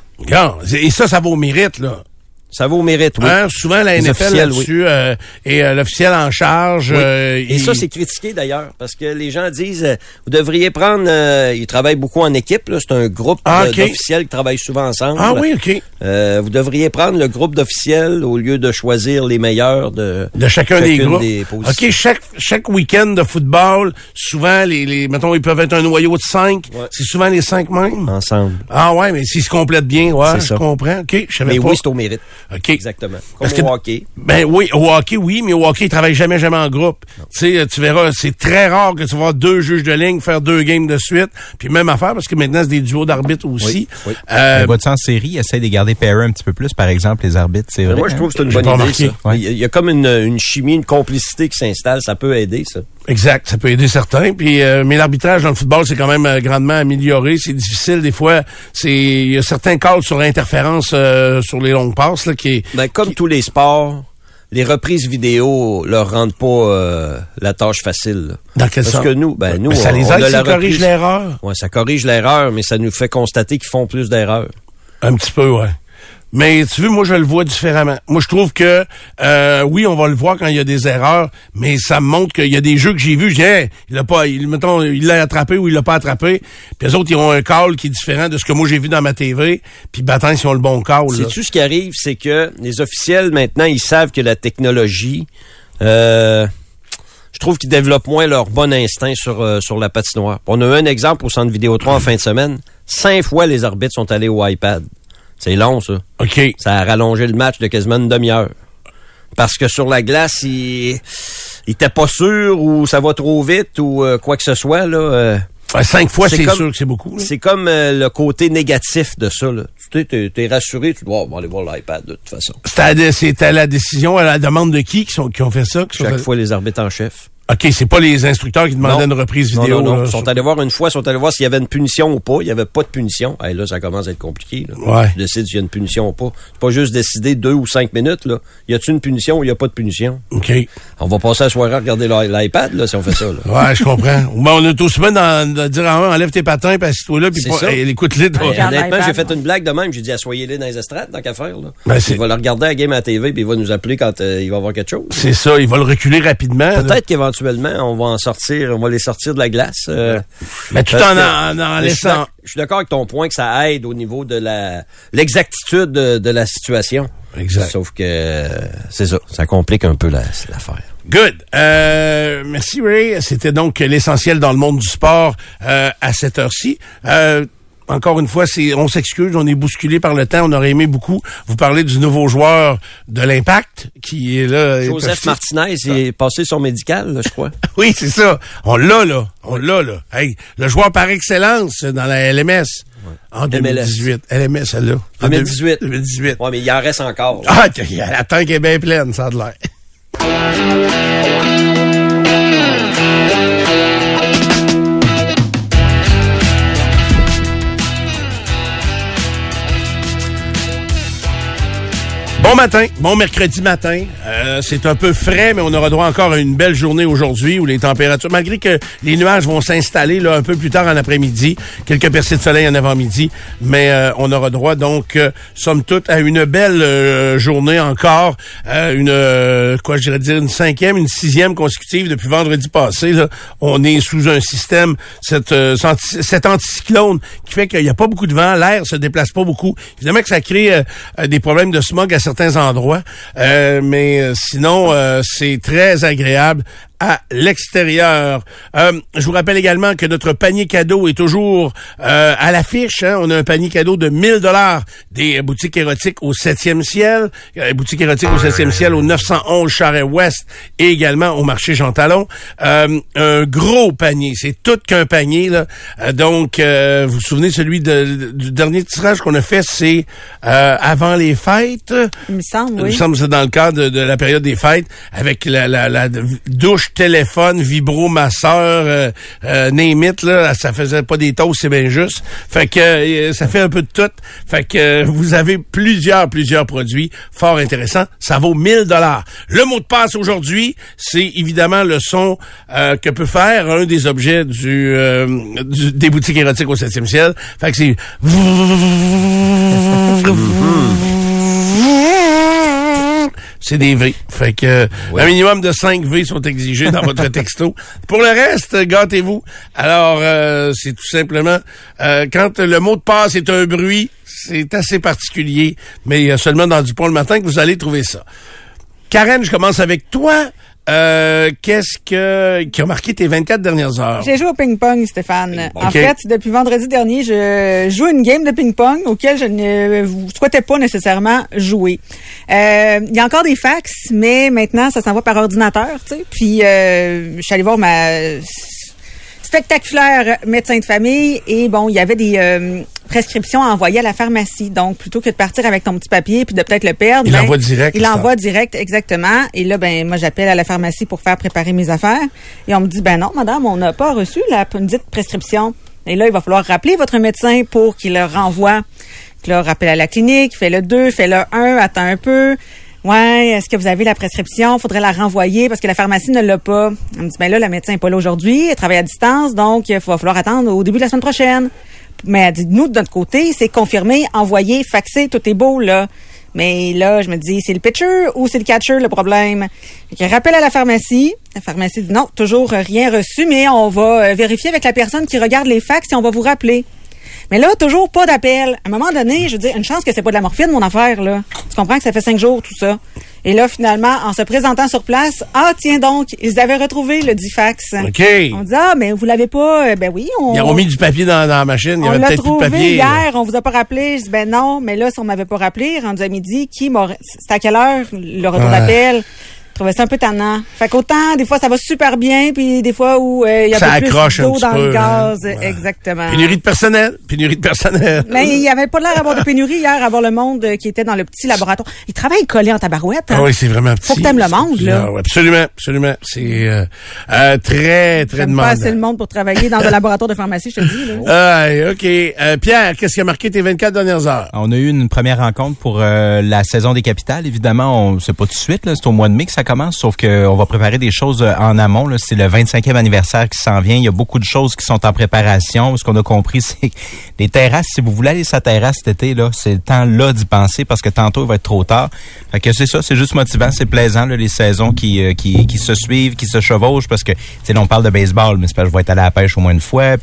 Et ça, ça vaut au mérite, là. Ça vaut au mérite, oui. Hein, souvent, la Les NFL là-dessus euh, est euh, l'officiel en charge. Oui. euh, Et il- ça, c'est critiqué d'ailleurs, parce que les gens disent, euh, vous devriez prendre, euh, ils travaillent beaucoup en équipe, là, c'est un groupe Ah, d'officiels qui travaillent souvent ensemble. Ah oui, OK. Euh, vous devriez prendre le groupe d'officiels au lieu de choisir les meilleurs de, De chacun des groupes. des. OK, chaque, chaque week-end de football, souvent, les, les, mettons, ils peuvent être un noyau de cinq. Ouais. C'est souvent les cinq mêmes? ensemble. Ah ouais, mais s'ils se complètent bien, ouais, je comprends. OK, je savais Mais pas. oui, c'est au mérite. OK. Exactement. Comme Parce au que- hockey. Ben oui, au hockey, oui, mais au hockey, ils travaillent jamais, jamais en groupe. Tu sais, tu verras, c'est très rare que tu vas voir deux juges de ligne faire deux games de suite. Puis même affaire, parce que maintenant, c'est des duos d'arbitres aussi. oui. Euh, Mais vois-tu en série, essaie de garder pair un petit peu plus, par exemple, les arbitres, c'est Mais vrai. moi, je trouve que c'est une bonne idée, remarqué. ça. Ouais. Il y a- il y a comme une, une chimie, une complicité qui s'installe. Ça peut aider, ça. Exact, ça peut aider certains. Puis, euh, mais l'arbitrage dans le football, c'est quand même euh, grandement amélioré. C'est difficile des fois. C'est il y a certains calls sur interférence euh, sur les longues passes là, qui est. Ben, comme tous les sports, les reprises vidéo leur rendent pas euh, la tâche facile. là. Dans quel Parce sens? que nous, ben nous, Ben, ça on- les on a aide, la ça corrige l'erreur. Ouais, ça corrige l'erreur, mais ça nous fait constater qu'ils font plus d'erreurs. Un petit peu, ouais. Mais tu veux, moi je le vois différemment. Moi je trouve que euh, oui, on va le voir quand il y a des erreurs, mais ça me montre qu'il y a des jeux que j'ai vus, je dis il l'a pas, il mettons, il l'a attrapé ou il l'a pas attrapé. Puis les autres ils ont un call qui est différent de ce que moi j'ai vu dans ma TV. Puis battant ils ont le bon call. Sais-tu ce qui arrive, c'est que les officiels maintenant, ils savent que la technologie, euh, je trouve qu'ils développent moins leur bon instinct sur euh, sur la patinoire. On a eu un exemple au centre vidéo 3 en fin de semaine. Cinq fois les arbitres sont allés au iPad. C'est long ça. Ok. Ça a rallongé le match de quasiment une demi-heure. Parce que sur la glace, il, il était pas sûr ou ça va trop vite ou euh, quoi que ce soit. Là, euh, cinq fois C'est sûr que c'est beaucoup. c'est comme euh, le côté négatif de ça. Là. Tu sais, t'es, t'es rassuré, tu dois va aller voir l'iPad de toute façon. C'était à, la- c'était à la décision, à la demande de qui qui, sont, qui ont fait ça. qui Chaque fait- fois, les arbitres en chef. OK, c'est pas les instructeurs qui demandaient Non. une reprise Non, vidéo. non, non. là, Ils sont sur- allés voir une fois, ils sont allés voir s'il y avait une punition ou pas. Il n'y avait pas de punition. Hey, là, ça commence à être compliqué. Là. Ouais. Tu décides s'il y a une punition ou pas. C'est pas juste décider deux ou cinq minutes. Là. Y a-t-il une punition ou y a pas de punition? OK. On va passer la soirée à regarder l'i- l'iPad là, si on fait ça. Là. Ouais, je comprends. Ou ben, on est aussi bien dans, de dire, ah, enlève tes patins, puis assis-toi là, puis écoute-les. toi. Honnêtement, j'ai fait une blague de même. J'ai dit, assoyez-les dans les estrades, tant qu'à faire. Là. Ben, c'est- il va le regarder à la game à la TV, puis il va nous appeler quand euh, il va avoir quelque chose. C'est ça, il va le reculer rapidement. Peut-être qu'éventuellement, on va en sortir, on va les sortir de la glace. euh, Mais tout en, en, laissant... Je suis d'accord avec ton point que ça aide au niveau de la l'exactitude de, de la situation. Exact. Sauf que c'est ça, ça complique un peu la- l'affaire. Good. Euh, merci Ray. C'était donc l'essentiel dans le monde du sport euh, à cette heure-ci. Euh, encore une fois, c'est, on s'excuse, on est bousculé par le temps. On aurait aimé beaucoup vous parler du nouveau joueur de l'Impact qui est là. Joseph Martinez, il est passé son médical, là, je crois. Oui, c'est ça. On l'a là. On l'a là. Hey, le joueur par excellence dans la LMS en 2018. LMS, celle-là. En 2018. 2018. Ouais, mais il en reste encore. là. Ah, la tank est bien pleine, ça a de l'air. Bon matin, bon mercredi matin. Euh, c'est un peu frais, mais on aura droit encore à une belle journée aujourd'hui où les températures, malgré que les nuages vont s'installer là un peu plus tard en après-midi, quelques percées de soleil en avant-midi, mais euh, on aura droit donc, euh, somme toute, à une belle euh, journée encore, euh, une quoi je dire une cinquième, une sixième consécutive depuis vendredi passé. On est sous un système, cette, cet anti- cet anticyclone qui fait qu'il n'y a pas beaucoup de vent, l'air se déplace pas beaucoup. Évidemment que ça crée des problèmes de smog à certains endroits, euh, mais euh, sinon euh, c'est très agréable à l'extérieur. Euh, je vous rappelle également que notre panier cadeau est toujours euh, à l'affiche. hein. On a un panier cadeau de 1000 dollars des boutiques érotiques au 7e ciel, euh, boutique érotique au 7e ciel au 911 Charret-Ouest et également au marché Jean Talon. Euh, un gros panier, c'est tout qu'un panier. Là. Euh, donc, euh, vous vous souvenez, celui de- du dernier tirage qu'on a fait, c'est euh, avant les fêtes. Il me semble, Il me semble que c'est dans le cadre de, de la période des fêtes, avec la, la, la douche, téléphone, vibro, masseur, euh, euh, name it, là, ça faisait pas des toasts, c'est bien juste. Fait que euh, ça fait un peu de tout. Fait que euh, vous avez plusieurs, plusieurs produits fort intéressants. Ça vaut 1000 dollars. Le mot de passe aujourd'hui, c'est évidemment le son euh, que peut faire un des objets du, du- des boutiques érotiques au 7e ciel. Fait que c'est c'est des V. Fait que un minimum de 5 V sont exigés dans votre texto. Pour le reste, gâtez-vous. Alors, euh, c'est tout simplement euh, quand le mot de passe est un bruit, c'est assez particulier, mais il y a seulement dans Dupont le matin que vous allez trouver ça. Karen, je commence avec toi. Euh, Qu'est-ce que qui a marqué tes 24 dernières heures? J'ai joué au ping-pong, Stéphane. En fait, depuis vendredi dernier, je joue une game de ping-pong auquel je ne vous souhaitais pas nécessairement jouer. Euh, Il y a encore des fax, mais maintenant, ça s'envoie par ordinateur, tu sais. Puis, euh, je suis allée voir ma spectaculaire médecin de famille et bon, il y avait des euh, prescriptions à envoyer à la pharmacie. Donc, plutôt que de partir avec ton petit papier puis de peut-être le perdre, Il ben, l'envoie direct, Il ça. direct, exactement. Et là, ben, moi, j'appelle à la pharmacie pour faire préparer mes affaires. Et on me dit, ben non, madame, on n'a pas reçu la p- dite prescription. Et là, il va falloir rappeler votre médecin pour qu'il le renvoie. Donc là, rappelle à la clinique, fait le 2, fait le 1, attends un peu. Ouais, est-ce que vous avez la prescription? Faudrait la renvoyer parce que la pharmacie ne l'a pas. Elle me dit, ben là, le médecin n'est pas là aujourd'hui, elle travaille à distance, donc il va falloir attendre au début de la semaine prochaine. Mais elle dit, nous, de notre côté, c'est confirmé, envoyé, faxé, tout est beau, là. Mais là, je me dis, c'est le pitcher ou c'est le catcher le problème? Fait que rappel à la pharmacie. La pharmacie dit non, toujours rien reçu, mais on va euh, vérifier avec la personne qui regarde les fax et on va vous rappeler. Mais là, toujours pas d'appel. À un moment donné, je veux dire, une chance que c'est pas de la morphine, mon affaire, là. Tu comprends que ça fait cinq jours, tout ça. Et là, finalement, en se présentant sur place, ah, tiens donc, ils avaient retrouvé le Difax. OK. On dit, ah, mais vous l'avez pas. Euh, Ben oui, on. Ils ont mis du papier dans, dans la machine. Il y avait peut-être plus de trouvé papier. là. hier, on vous a pas rappelé. Je dis ben non, mais là, si on m'avait pas rappelé, rendu à midi, qui m'aurait. C'était à quelle heure le retour d'appel? Trouvais ça un peu tannant. Fait qu'autant, des fois, ça va super bien, puis des fois où euh, il y a Ça un peu accroche plus d'eau dans peu, le gaz. hein. Ouais. Exactement. Pénurie de personnel. Pénurie de personnel. Mais il y avait pas l'air d'avoir de pénurie hier, à voir le monde euh, qui était dans le petit laboratoire. Ils travaillent collés en tabarouette. hein. Ah oui, c'est vraiment petit. Faut que t'aimes le monde, là. Ah oui, absolument, absolument. C'est euh, euh, très, très demandant. pas assez le monde pour travailler dans un laboratoire de pharmacie, je te dis. Là. Ah, OK. Euh, Pierre, qu'est-ce qui a marqué tes 24 dernières heures? On a eu une première rencontre pour euh, la saison des capitales. Évidemment, on c'est pas tout de suite, là, c'est au mois de mai que ça commence, sauf que on va préparer des choses euh, en amont. C'est le 25e anniversaire qui s'en vient. Il y a beaucoup de choses qui sont en préparation. Ce qu'on a compris, c'est les terrasses, si vous voulez aller la terrasse cet été, là, c'est le temps là d'y penser parce que tantôt il va être trop tard. Fait que c'est ça, c'est juste motivant, c'est plaisant, là, les saisons qui, euh, qui, qui se suivent, qui se chevauchent, parce que, tu sais, on parle de baseball, mais c'est parce que je vais être allé à la pêche au moins une fois,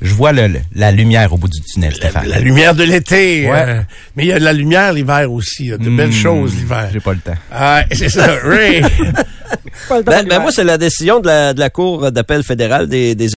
je vois le- le- la lumière au bout du tunnel, Stéphane. La lumière de l'été. Ouais. euh, mais il y a de la lumière l'hiver aussi. Il y a de belles Hmm, choses l'hiver. J'ai pas le temps. Ah, c'est ça. Ray. Pas le temps Ben, ben moi, c'est la décision de la, de la Cour d'appel fédérale des, des